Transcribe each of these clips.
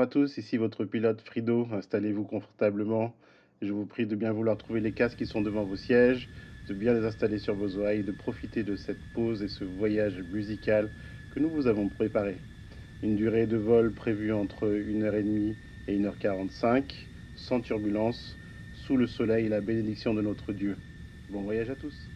Bonjour à tous, ici votre pilote Frido. Installez-vous confortablement. Je vous prie de bien vouloir trouver les casques qui sont devant vos sièges, de bien les installer sur vos oreilles, de profiter de cette pause et ce voyage musical que nous vous avons préparé. Une durée de vol prévue entre 1h30 et 1h45, sans turbulence, sous le soleil et la bénédiction de notre Dieu. Bon voyage à tous.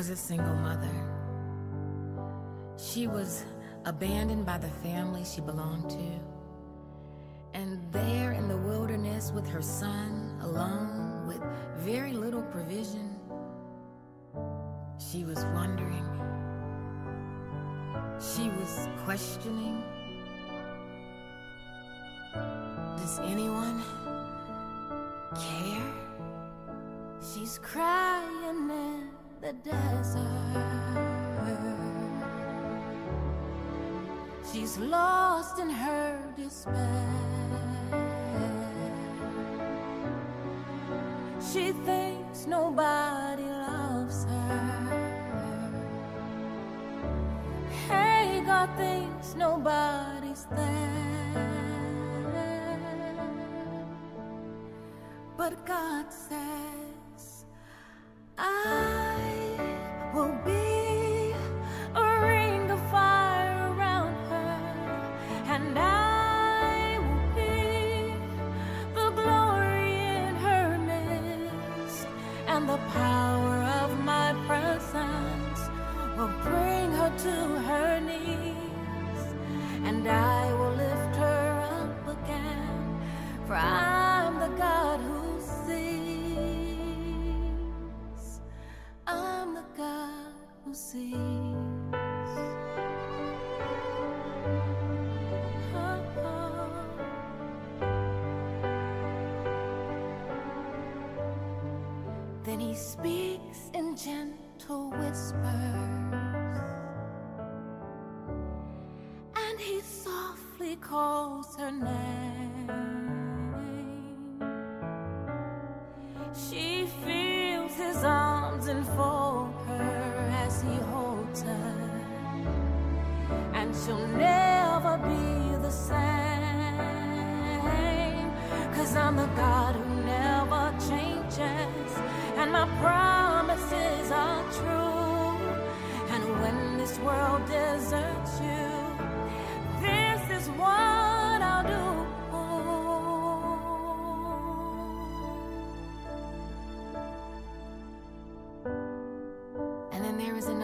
was a single mother. She was abandoned by the family she belonged to. And there in the wilderness with her son, alone, with very little provision, she was wondering. She was questioning. She's lost in her despair. She thinks nobody loves her. God thinks nobody's Then he speaks in gentle whispers, and he softly calls her name. She feels his arms enfold her as he holds her, and she'll never be the same. Cause I'm the God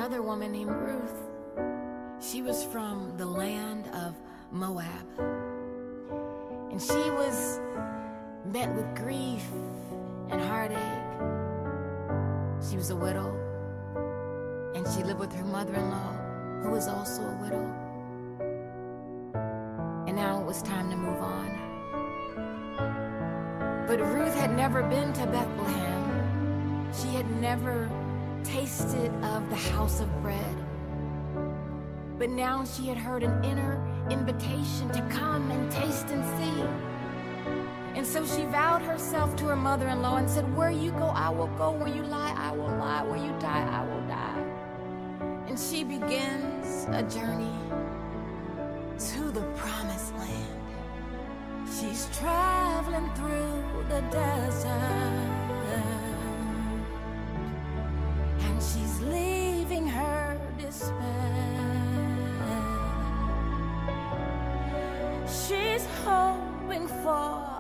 another woman named Ruth. She was from the land of Moab. And she was met with grief and heartache. She was a widow. And she lived with her mother in law, who was also a widow. And now it was time to move on. But Ruth had never been to Bethlehem. She had never tasted of the house of bread. But now she had heard an inner invitation to come and taste and see. And so she vowed herself to her mother in law and said, Where you go, I will go. Where you lie, I will lie. Where you die, I will a journey to the promised land. She's traveling through the desert. And she's leaving her despair. She's hoping for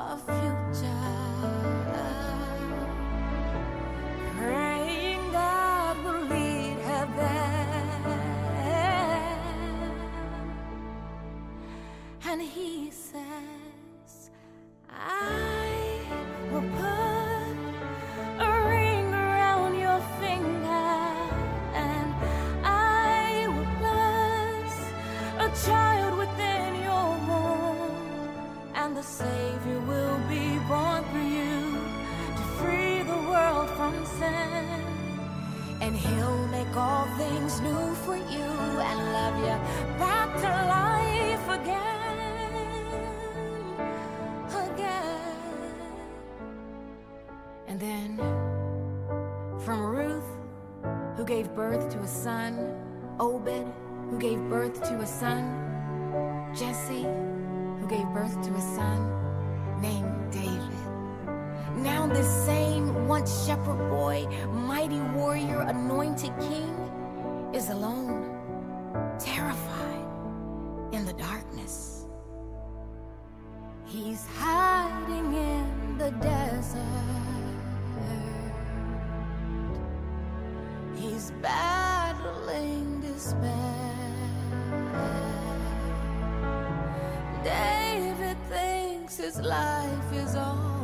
life is all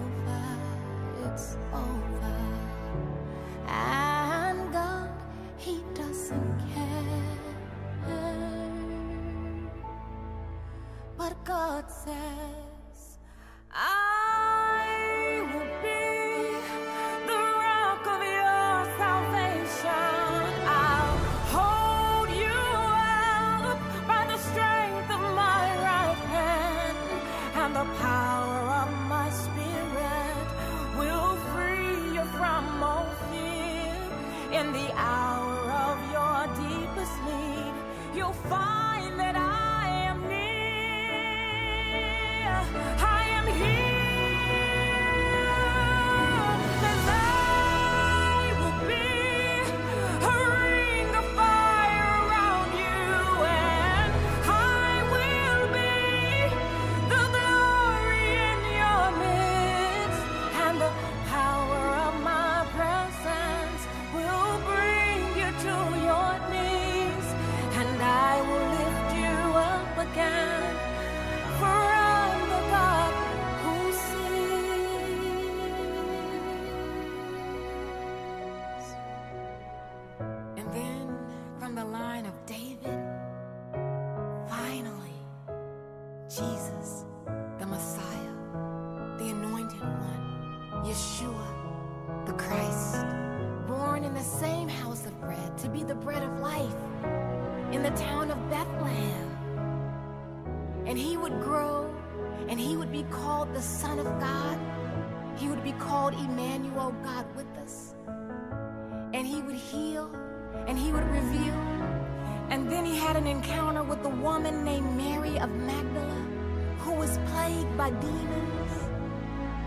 by demons,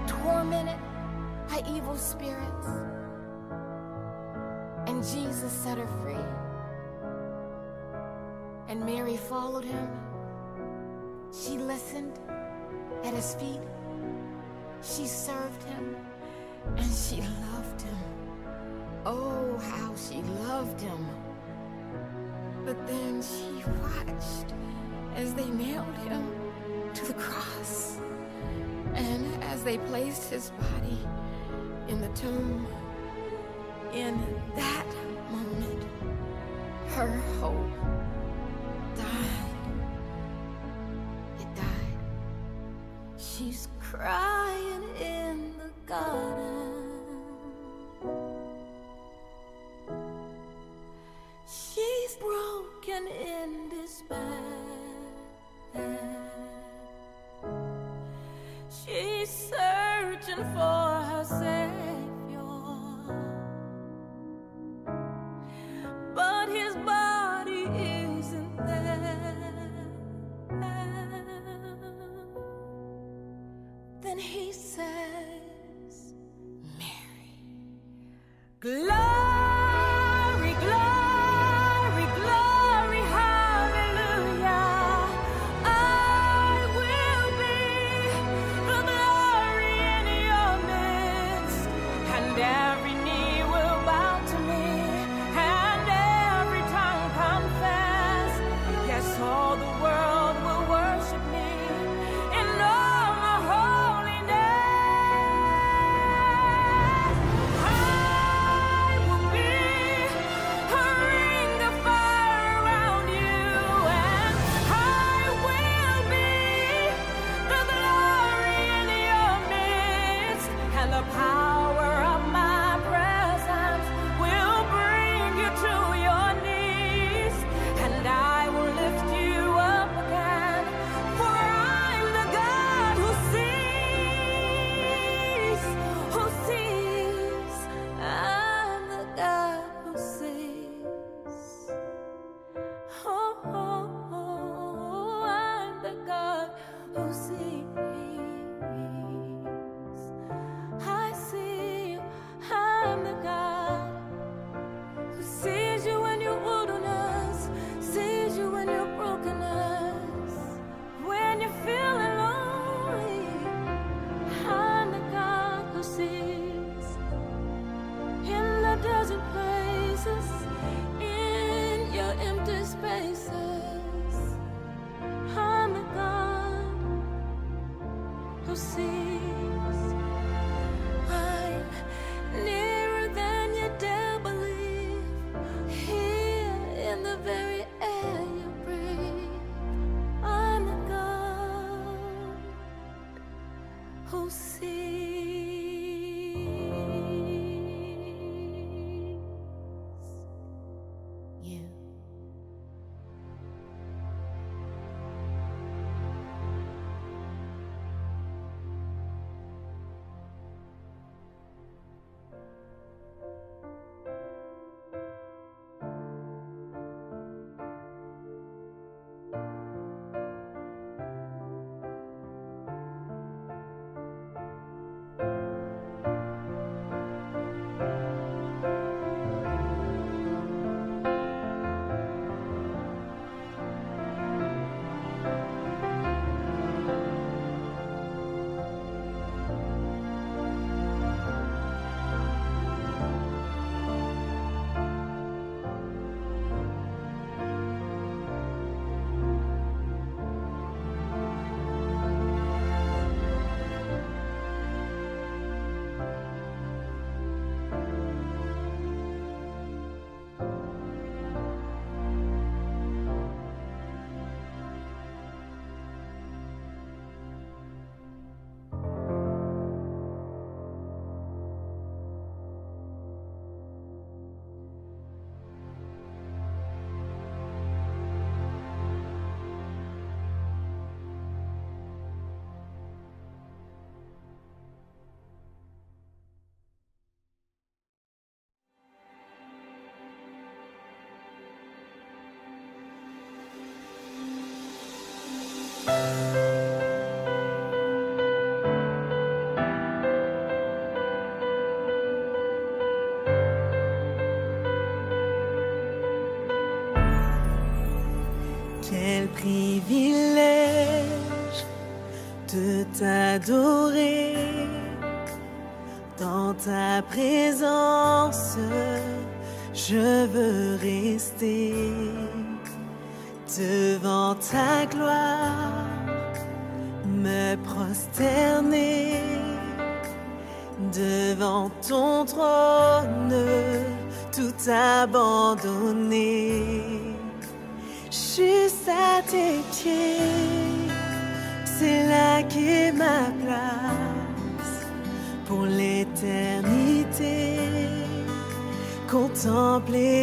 tormented by evil spirits. And Jesus set her free. And Mary followed him. She listened at his feet. She served him and she loved him. Oh, how she loved him. But then she watched as they nailed him to the cross. And as they placed his body in the tomb, in that moment, her hope died. It died. She's crying in the garden. She's broken in despair. She's searching for her savior, but his body isn't there. Then he says, Mary, glory."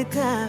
Ta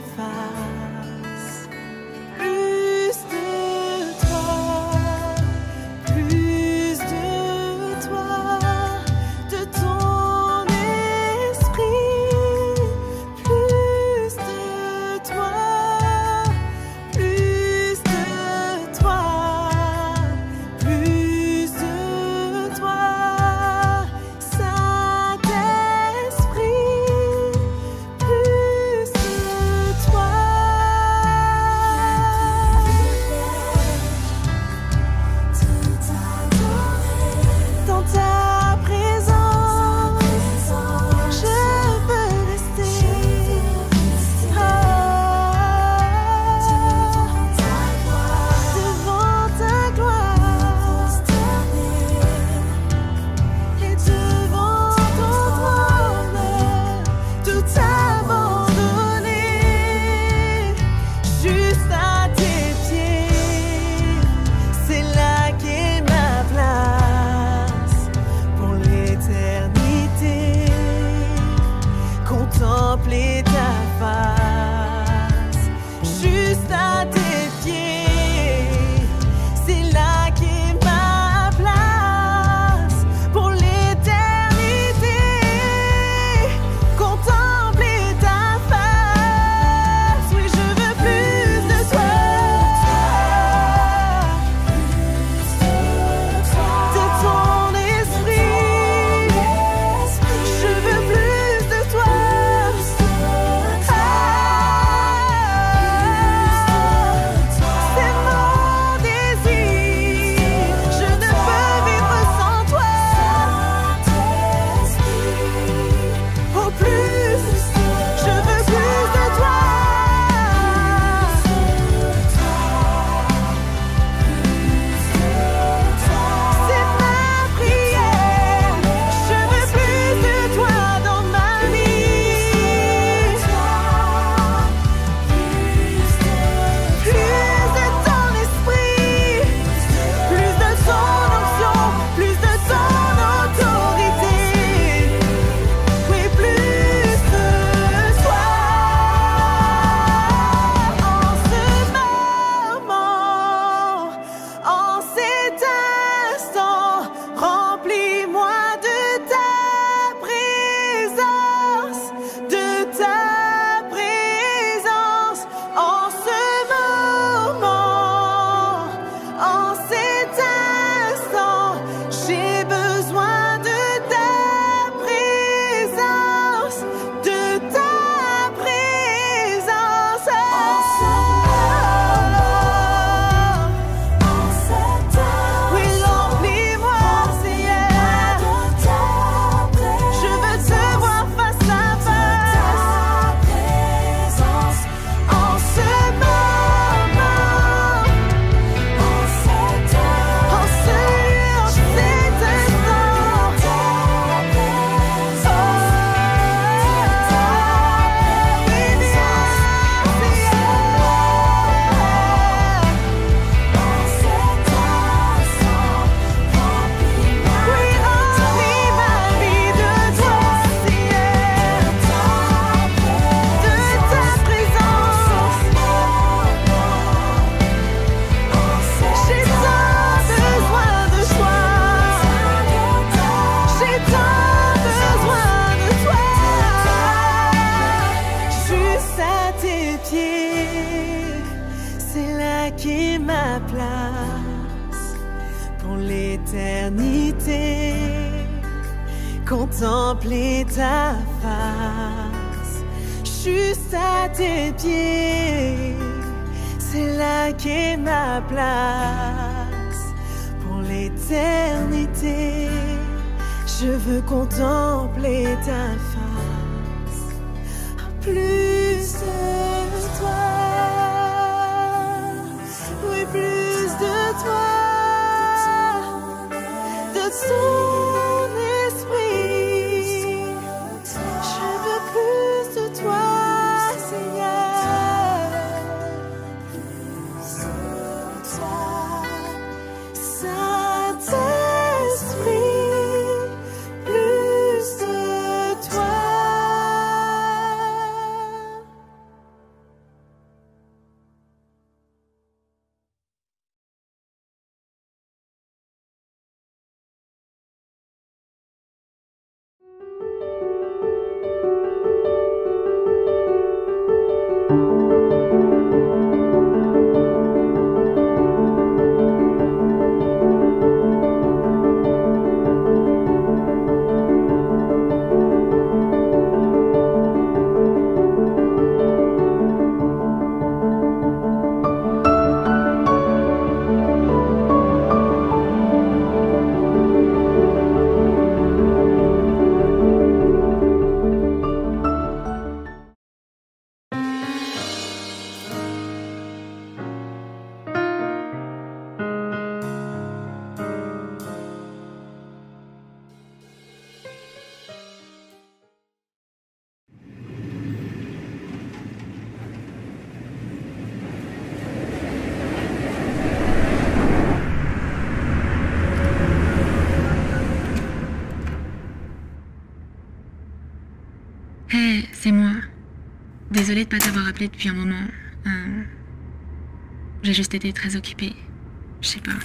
Désolée de pas t'avoir appelé depuis un moment. Euh, J'ai juste été très occupée. Je sais pas.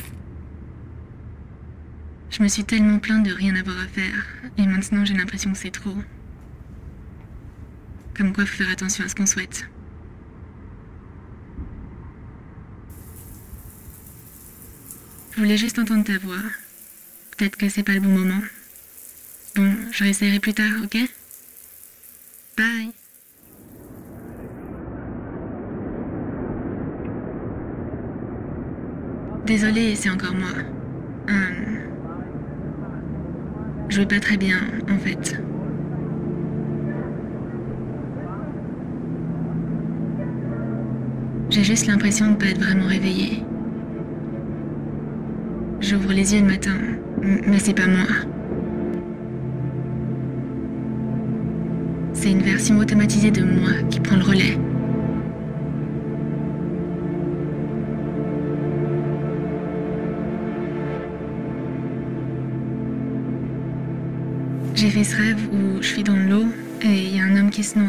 Je me suis tellement plainte de rien avoir à faire, et maintenant j'ai l'impression que c'est trop. Comme quoi, faut faire attention à ce qu'on souhaite. Je voulais juste entendre ta voix. Peut-être que c'est pas le bon moment. Bon, je réessayerai plus tard, ok? Bye. Désolée, c'est encore moi. Euh, Je vais pas très bien, en fait. J'ai juste l'impression de pas être vraiment réveillée. J'ouvre les yeux le matin, mais c'est pas moi. C'est une version automatisée de moi qui prend le relais. Ce rêve où je suis dans l'eau et il y a un homme qui se noie.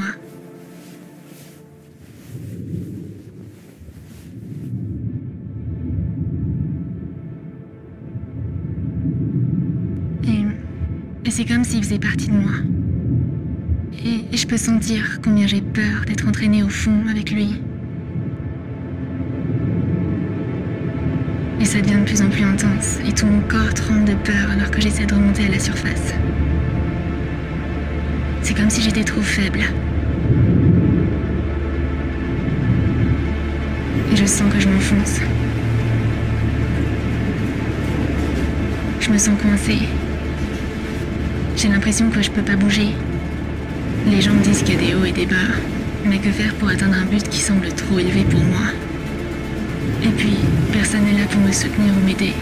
Et, et c'est comme s'il faisait partie de moi. Et, et je peux sentir combien j'ai peur d'être entraînée au fond avec lui. Et ça devient de plus en plus intense, et tout mon corps tremble de peur alors que j'essaie de remonter à la surface. C'est comme si j'étais trop faible. Et je sens que je m'enfonce. Je me sens coincée. J'ai l'impression que je peux pas bouger. Les gens me disent qu'il y a des hauts et des bas, mais que faire pour atteindre un but qui semble trop élevé pour moi? Et puis, personne n'est là pour me soutenir ou m'aider.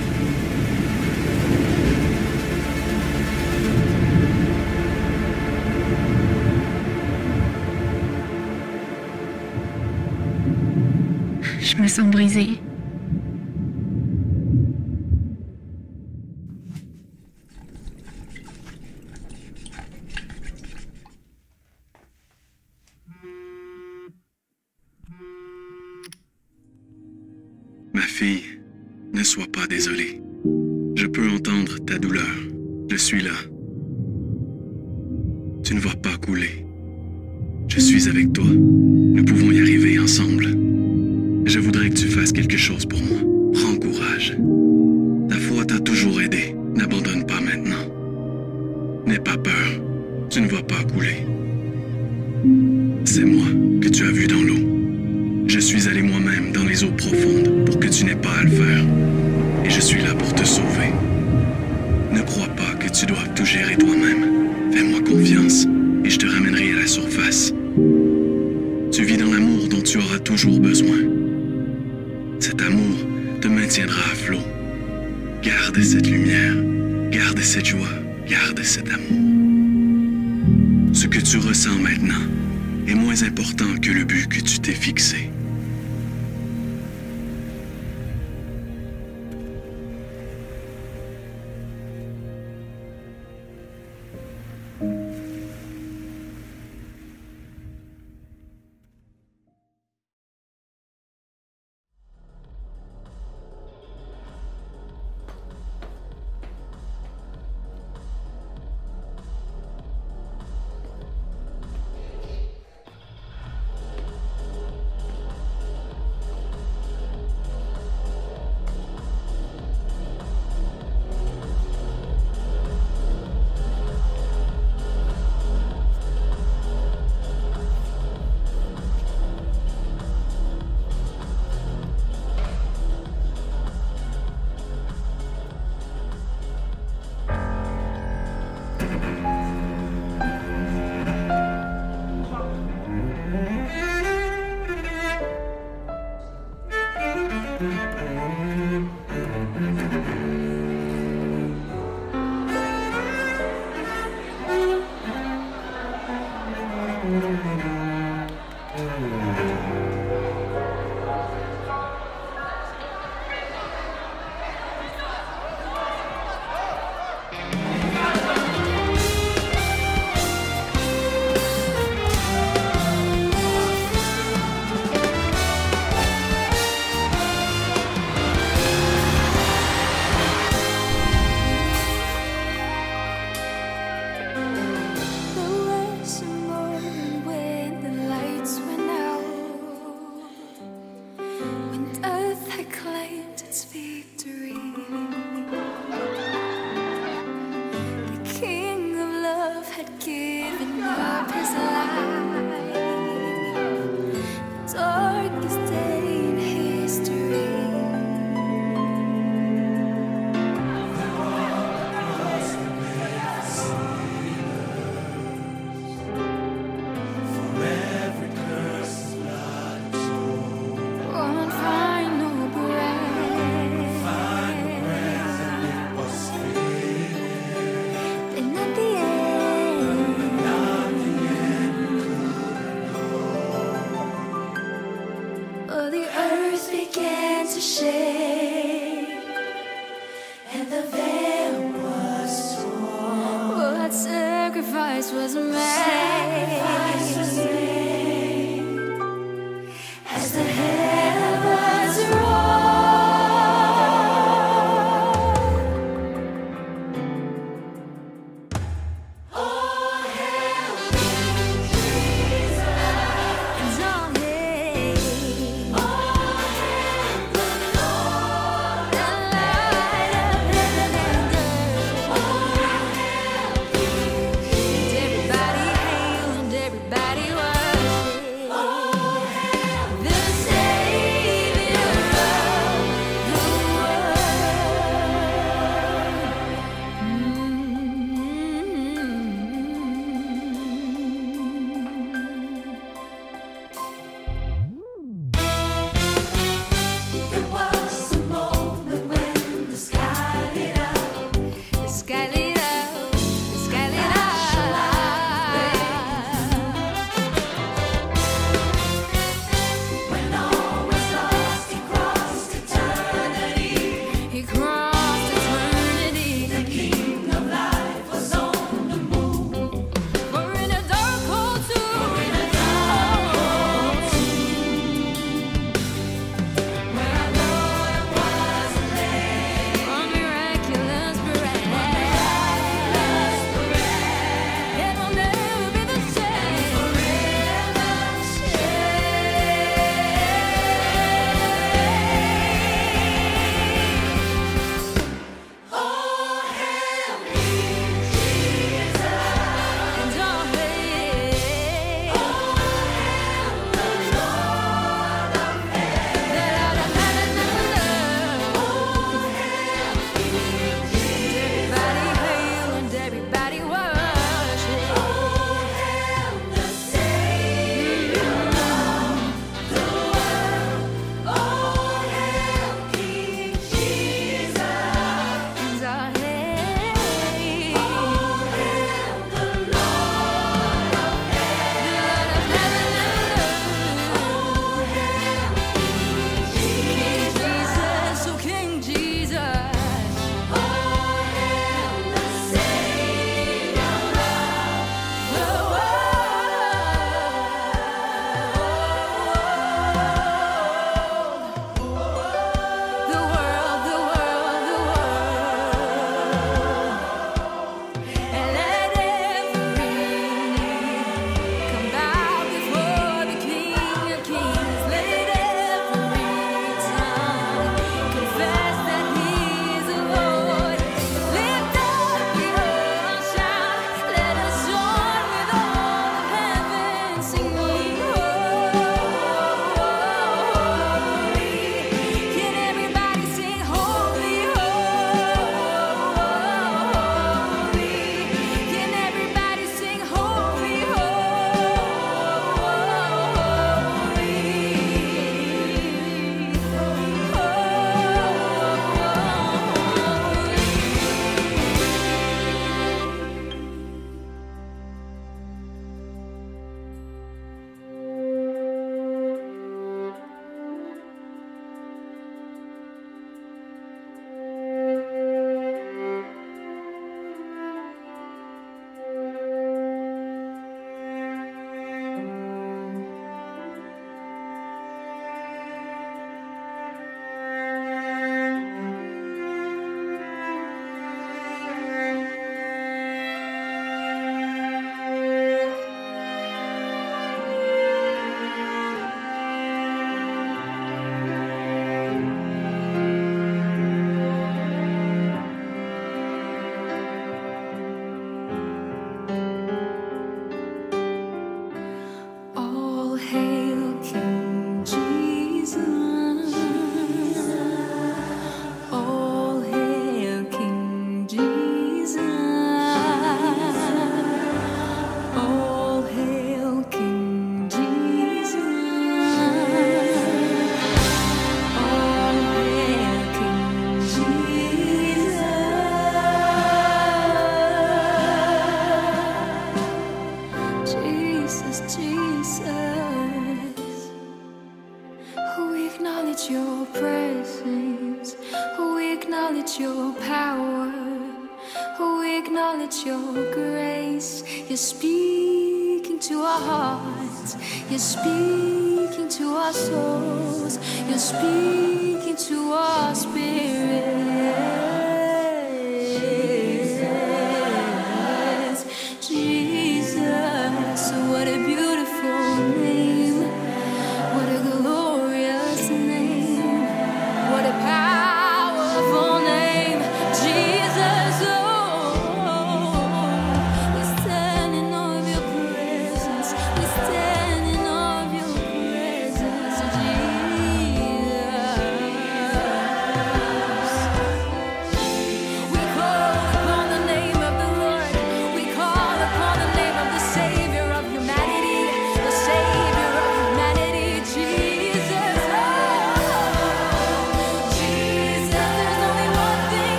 Je me précédemment. Ce que tu ressens maintenant est moins important que le but que tu t'es fixé.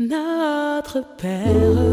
Notre Père,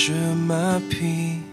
是马匹。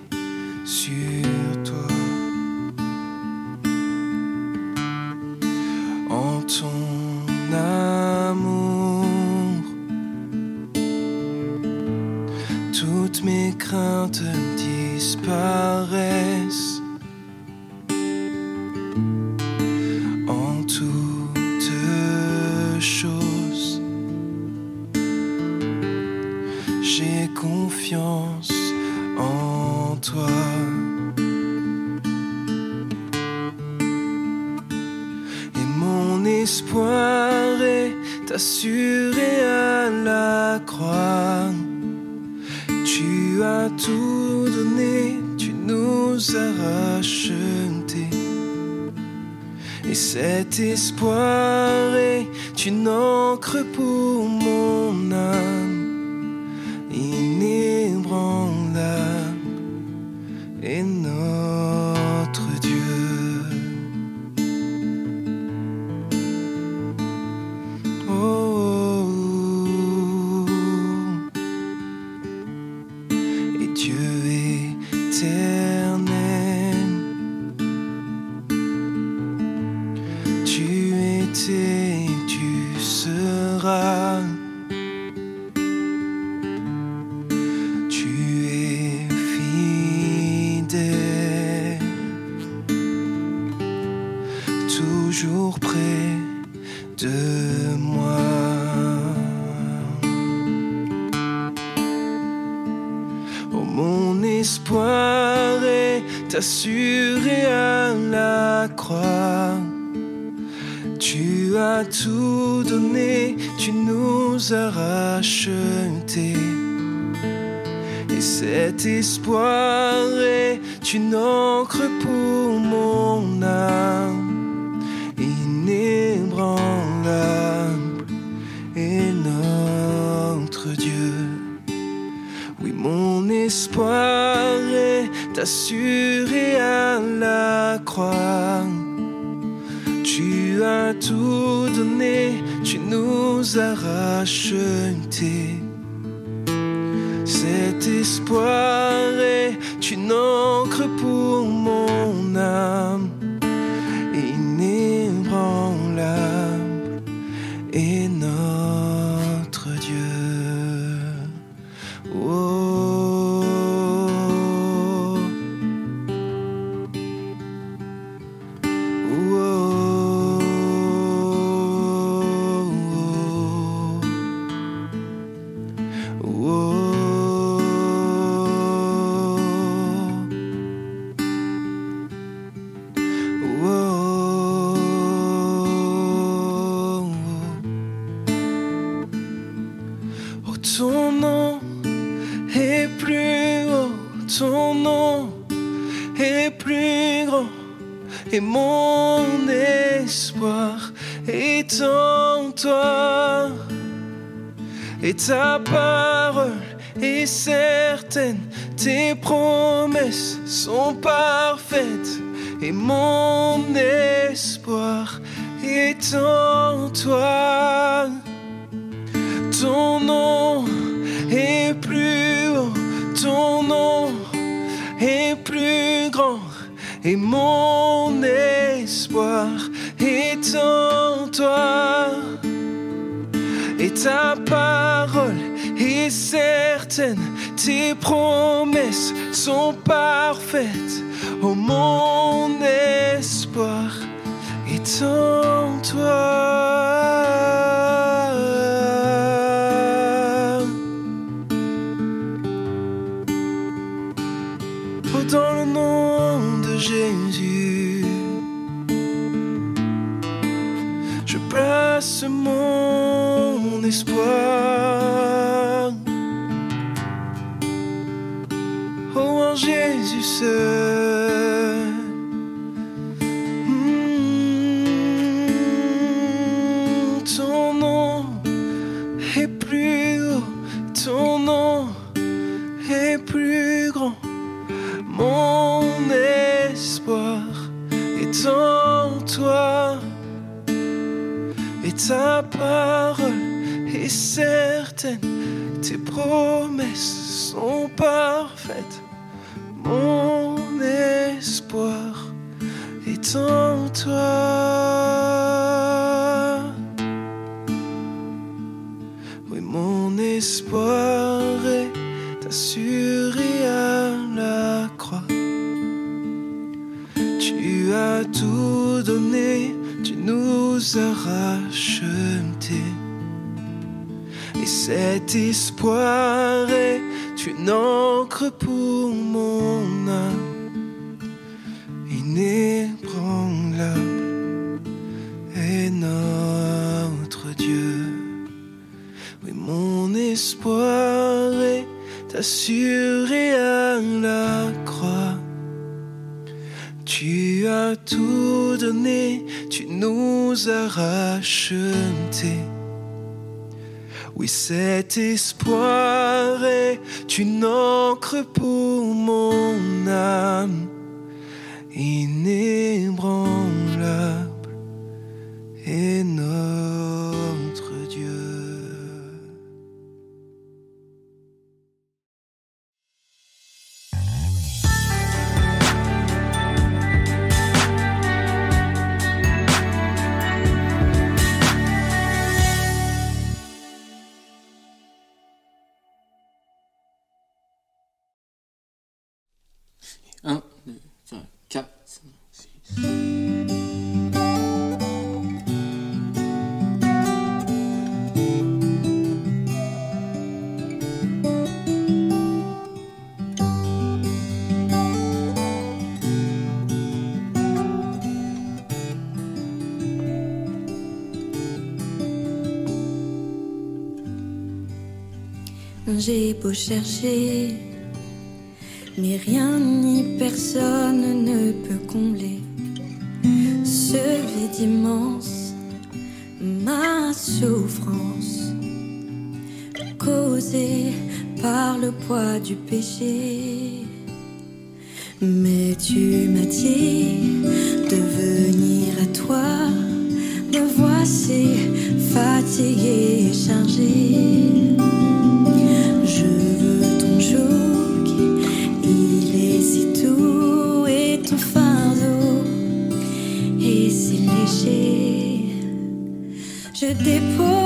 Et ta parole est certaine, tes promesses sont parfaites, et mon espoir est en toi. Ton nom est plus haut, ton nom est plus grand, et mon espoir est en toi ta parole est certaine, tes promesses sont parfaites. Oh mon espoir est en toi. Hmm, ton nom est plus haut, ton nom est plus grand. Mon espoir est en toi, et ta parole est certaine, tes promesses sont parfaites. En toi. Oui, mon espoir est assuré à la croix. Tu as tout donné, tu nous as rachetés. Et cet espoir est une encre pour mon espoir à la croix. Tu as tout donné, tu nous as rachetés. Oui, cet espoir est une encre pour mon âme, inébranlable est notre J'ai beau chercher, mais rien ni personne ne peut combler ce vide immense, ma souffrance causée par le poids du péché. Mais tu m'as dit de venir à toi, me voici fatigué et chargé. Je dépose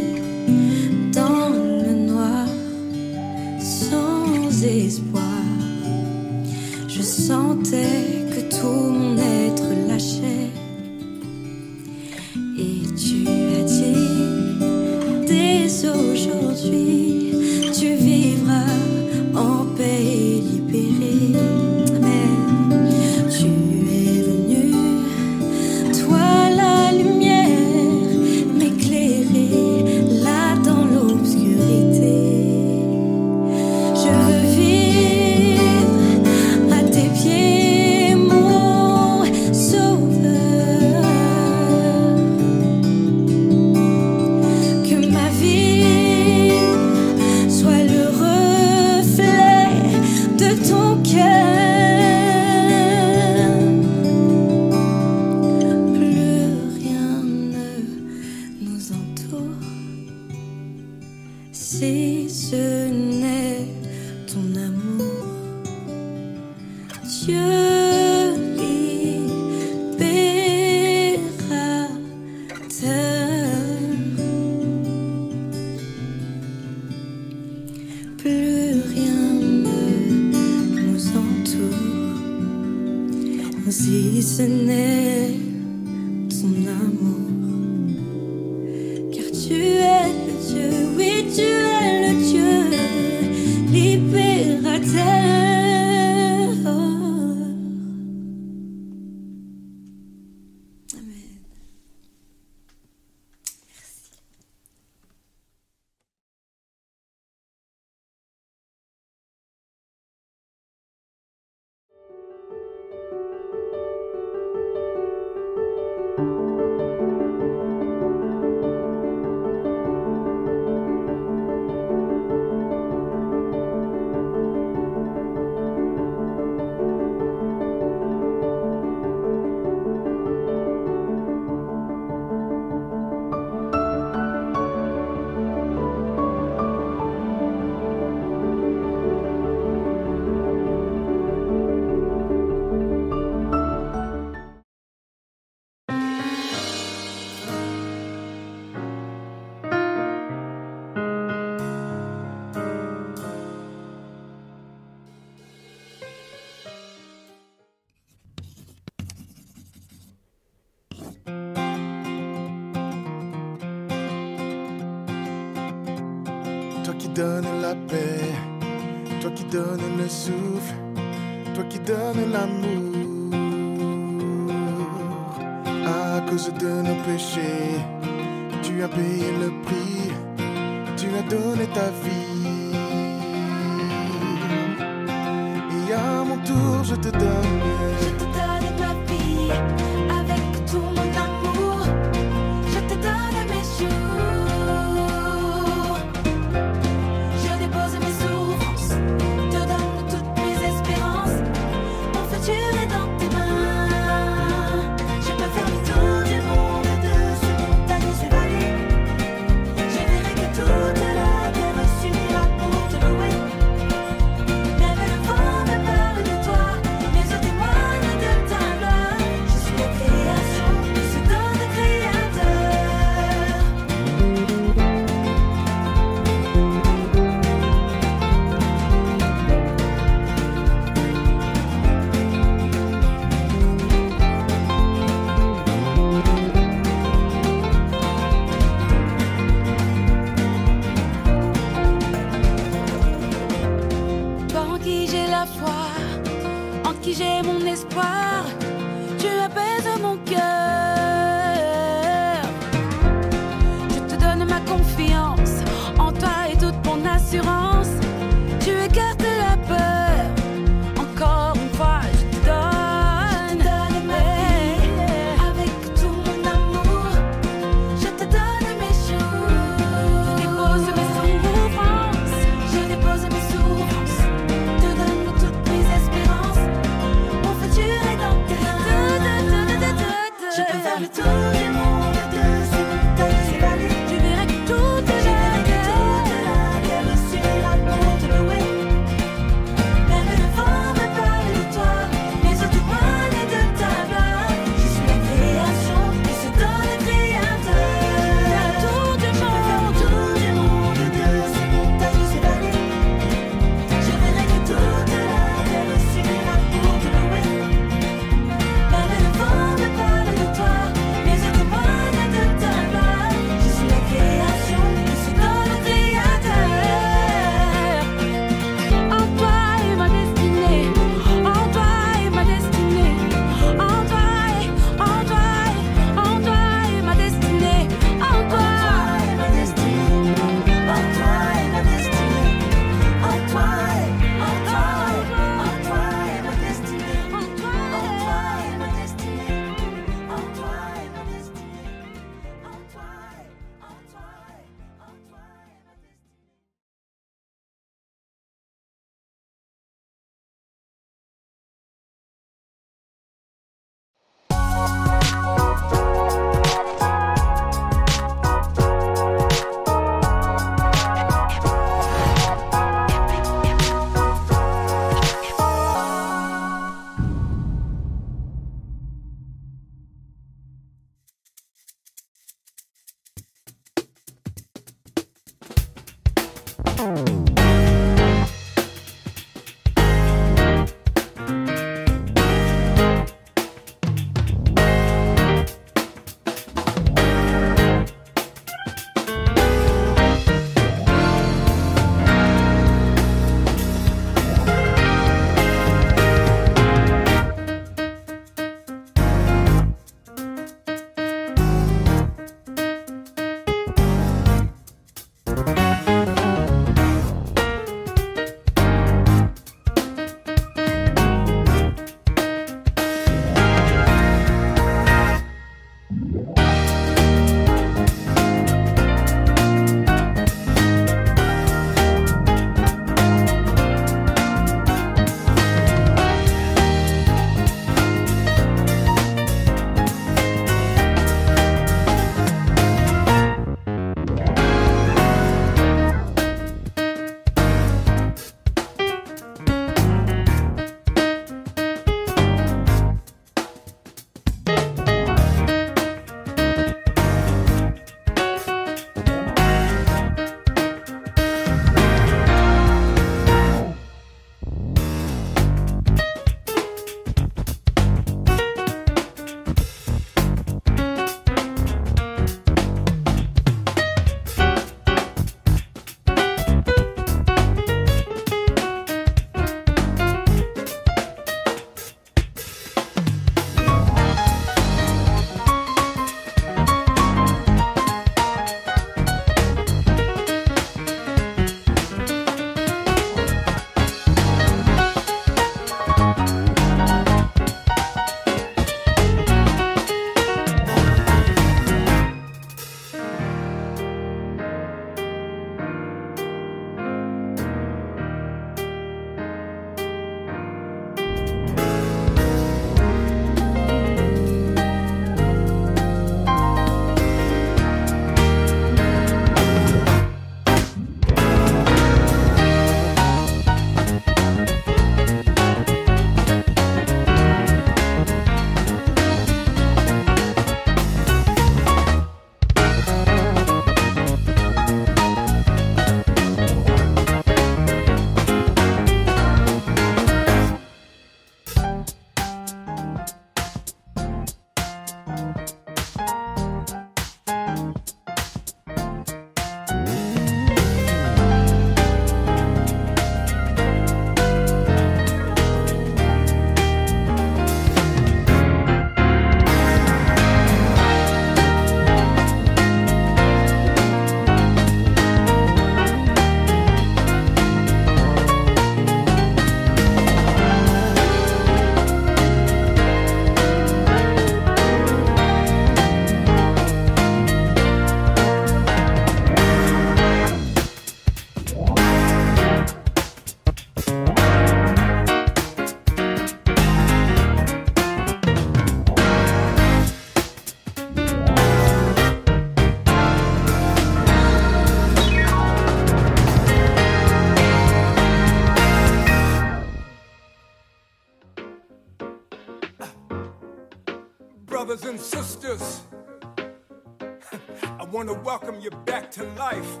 back to life,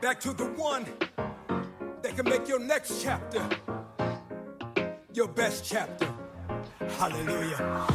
back to the one that can make your next chapter your best chapter. Hallelujah.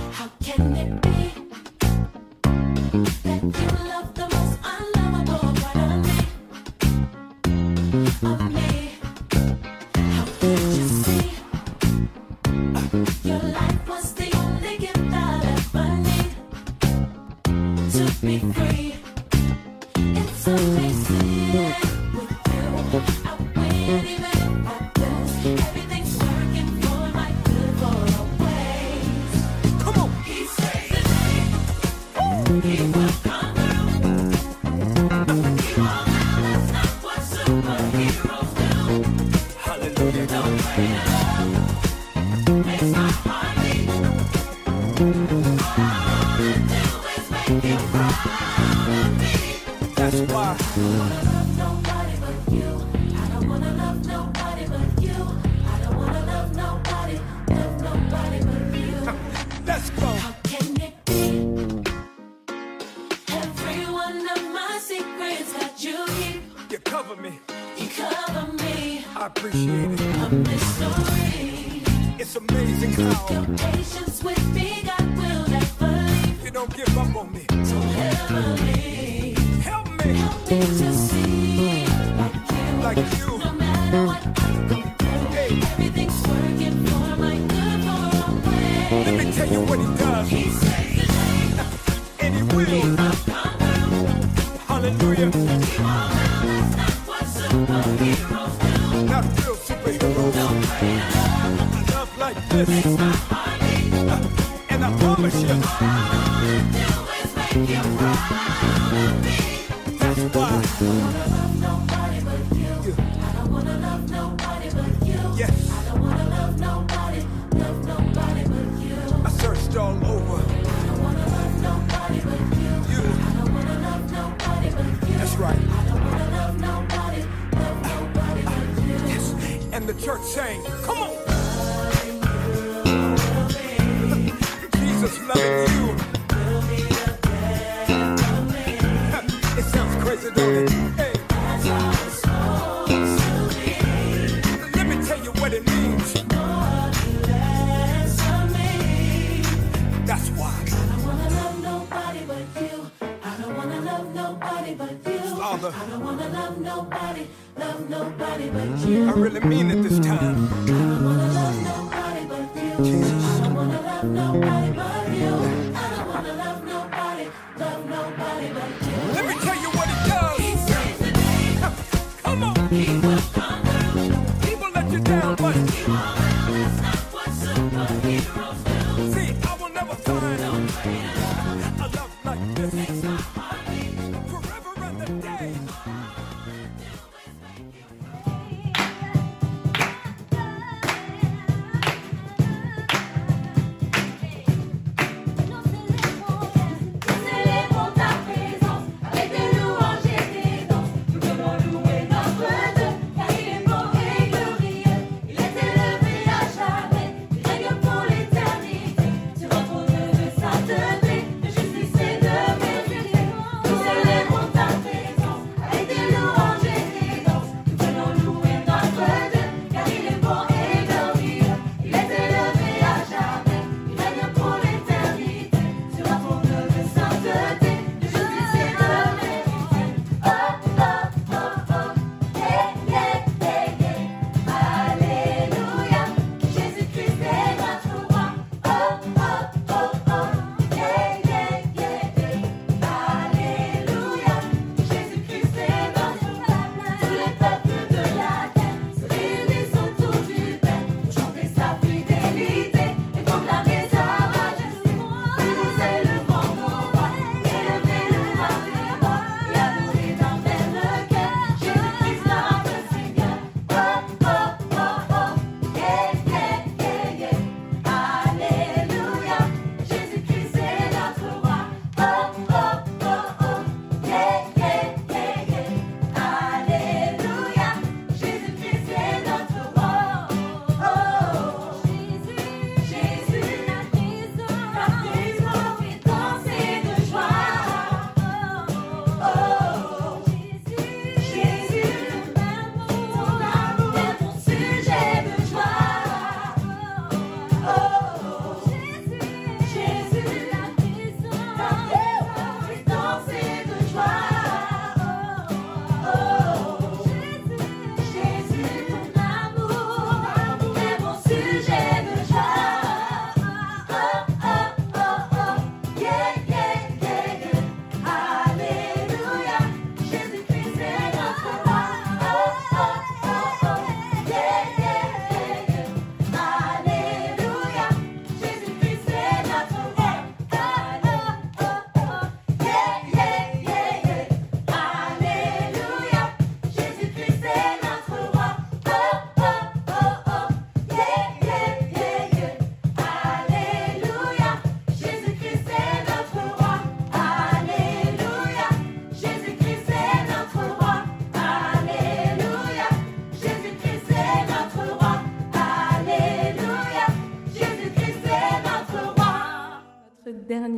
Church sang, come on.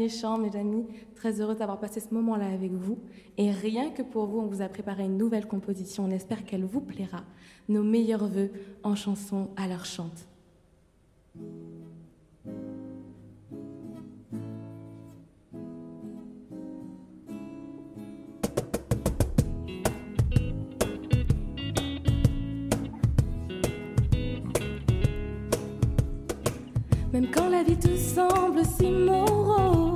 Chant, mes amis, très heureuse d'avoir passé ce moment-là avec vous. Et rien que pour vous, on vous a préparé une nouvelle composition. On espère qu'elle vous plaira. Nos meilleurs voeux en chanson à leur chante. Même quand la vie te semble si morose,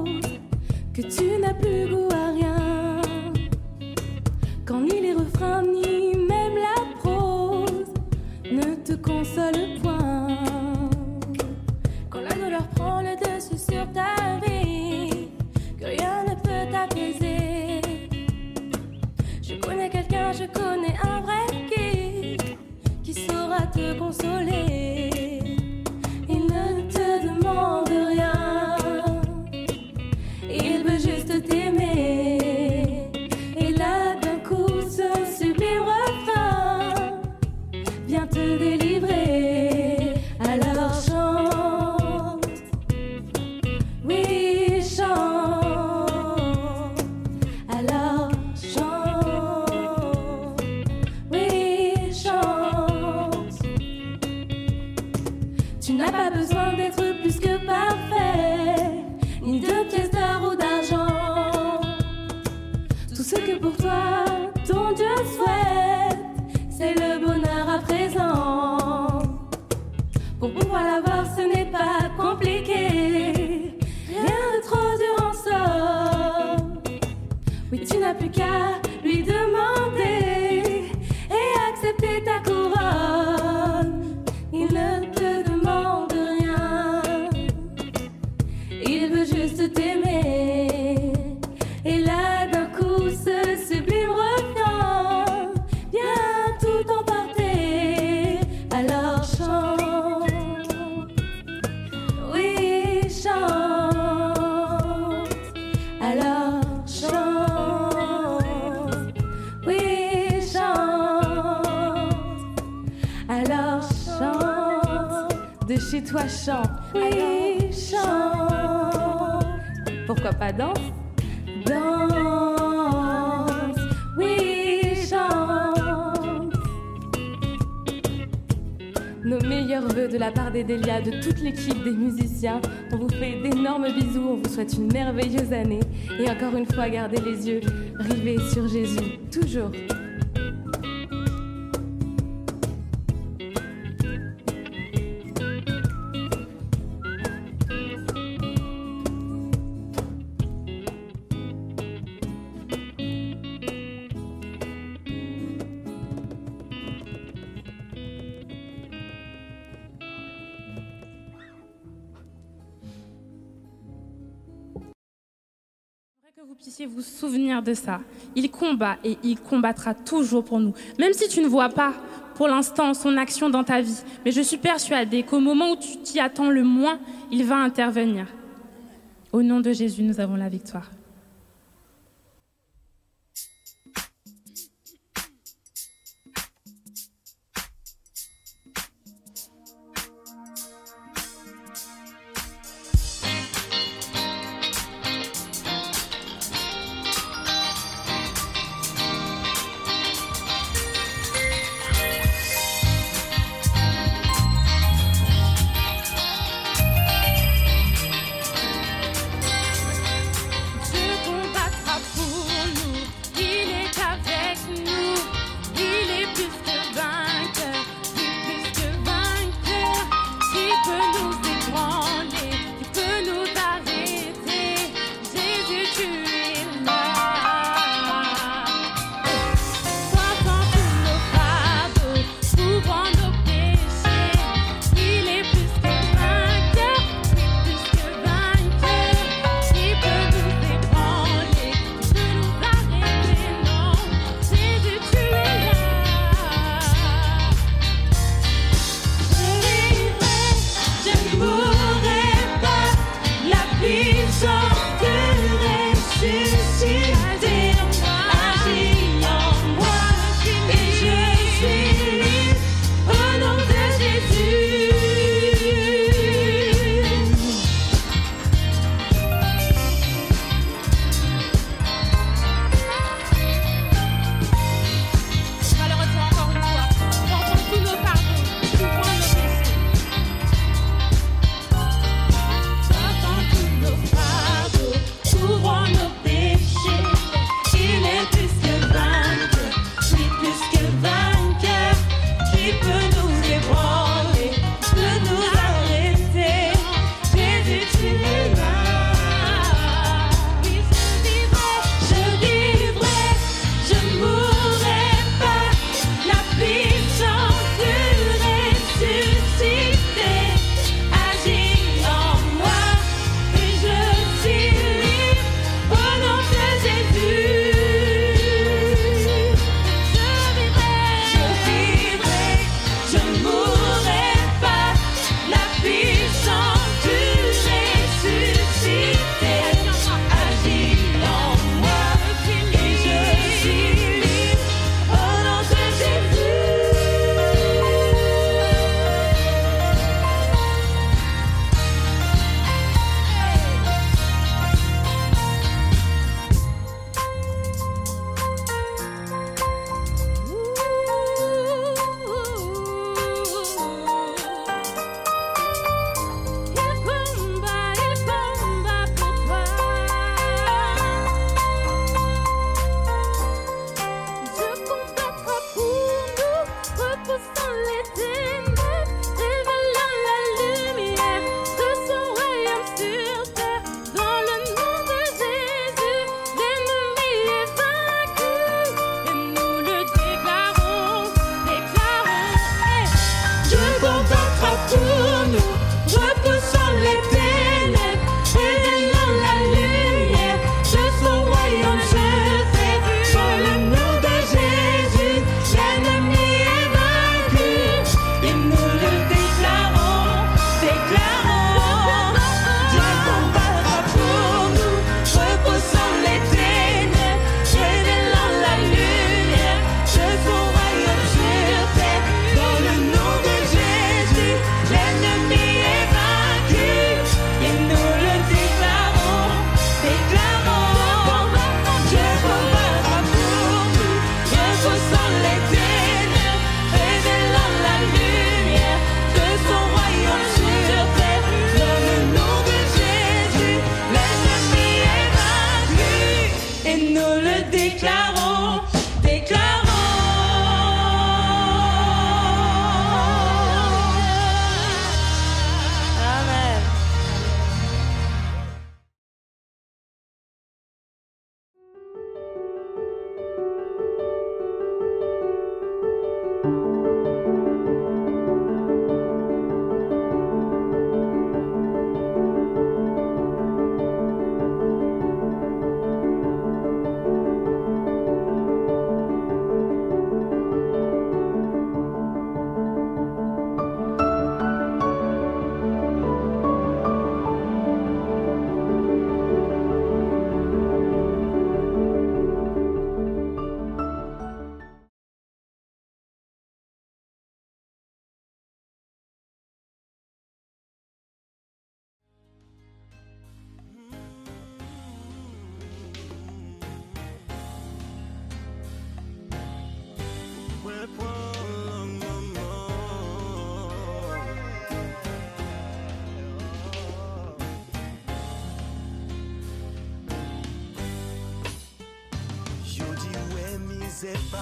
que tu n'as plus goût à rien. Quand ni les refrains, ni même la prose ne te consolent point. Quand la douleur prend le dessus sur ta vie, que rien ne peut t'apaiser. Je connais quelqu'un, je connais un vrai qui, qui saura te consoler. Il ne te demande Pas danse Danse, oui, chante. Nos meilleurs voeux de la part d'Edelia, de toute l'équipe des musiciens. On vous fait d'énormes bisous, on vous souhaite une merveilleuse année. Et encore une fois, gardez les yeux rivés sur Jésus, toujours. Vous souvenir de ça. Il combat et il combattra toujours pour nous. Même si tu ne vois pas pour l'instant son action dans ta vie, mais je suis persuadée qu'au moment où tu t'y attends le moins, il va intervenir. Au nom de Jésus, nous avons la victoire.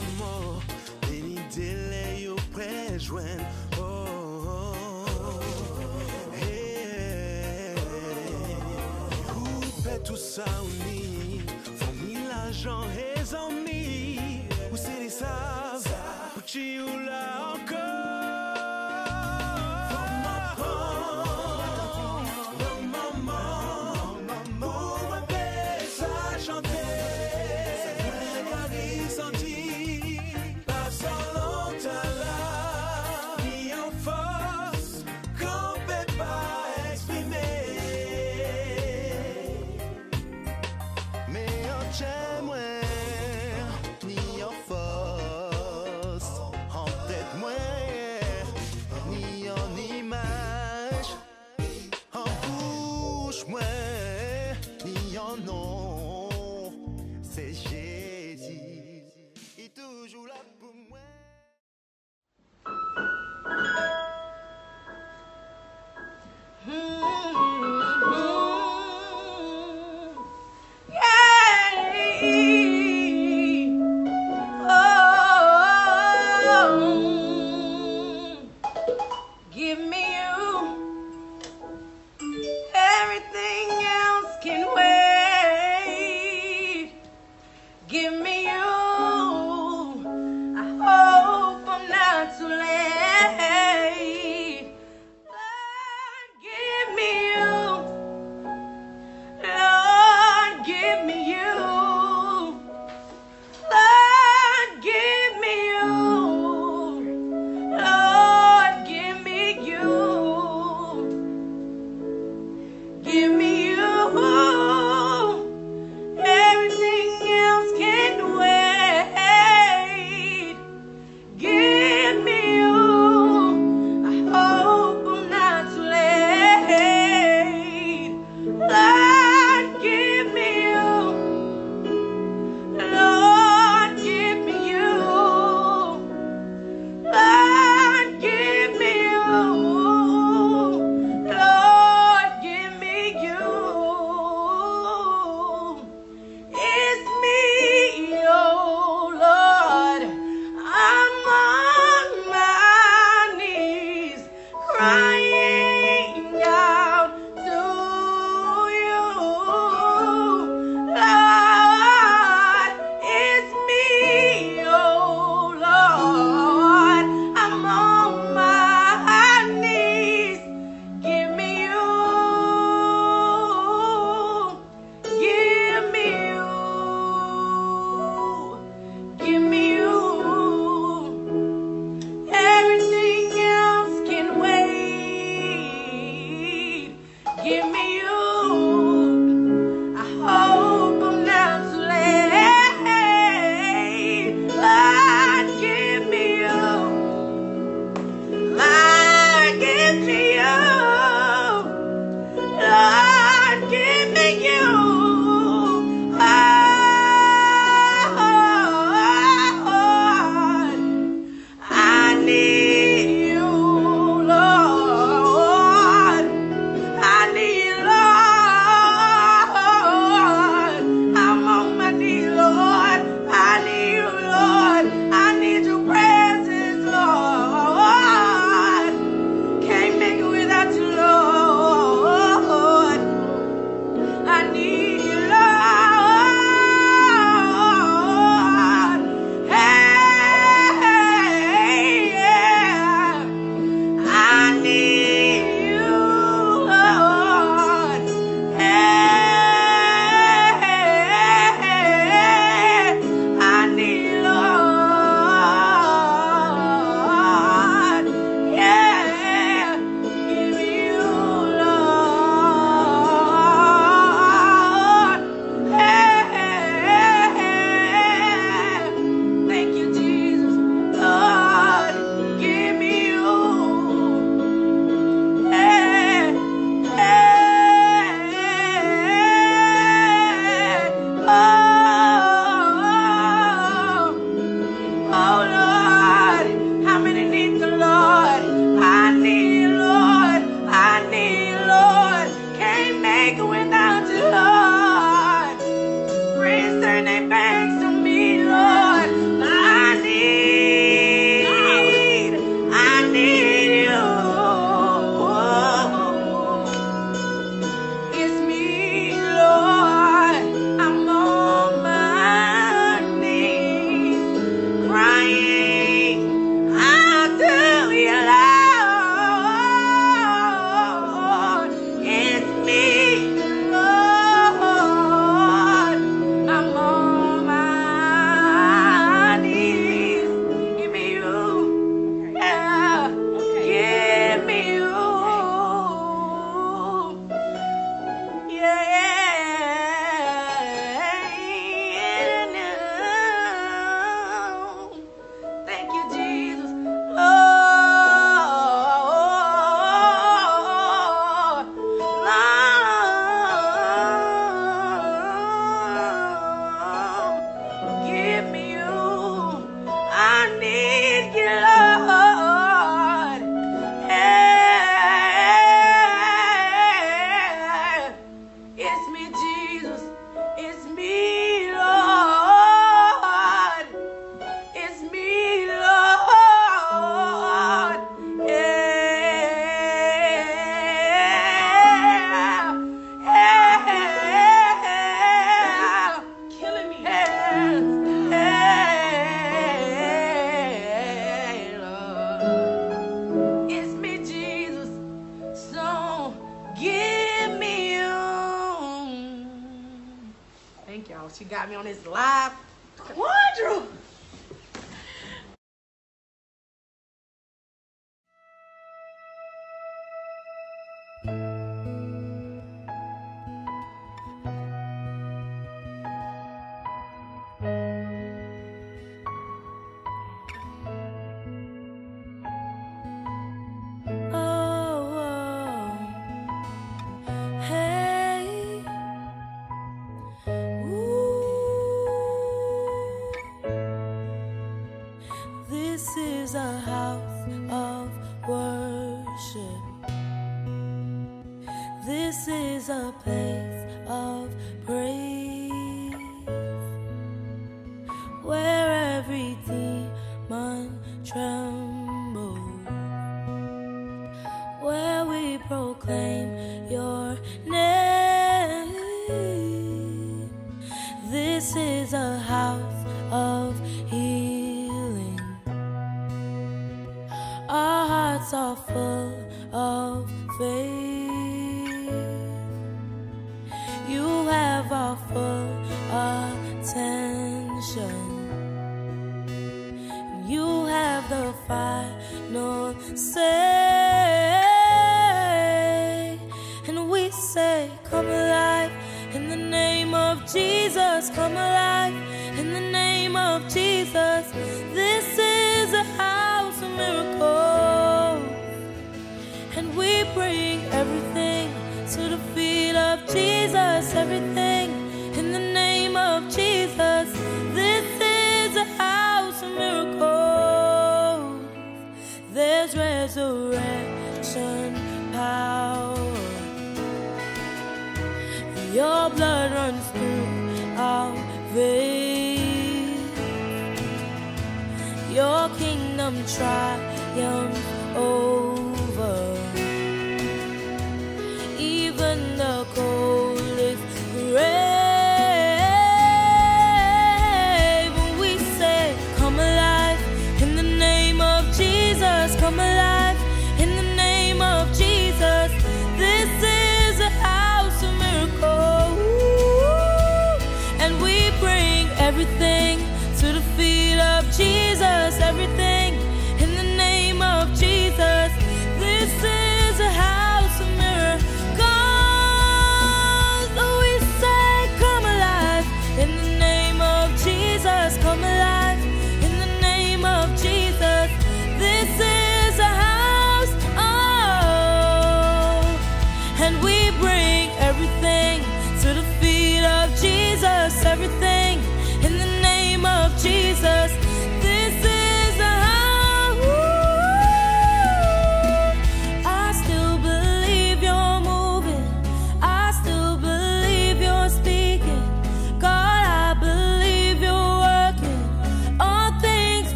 amor.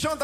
Suis sûr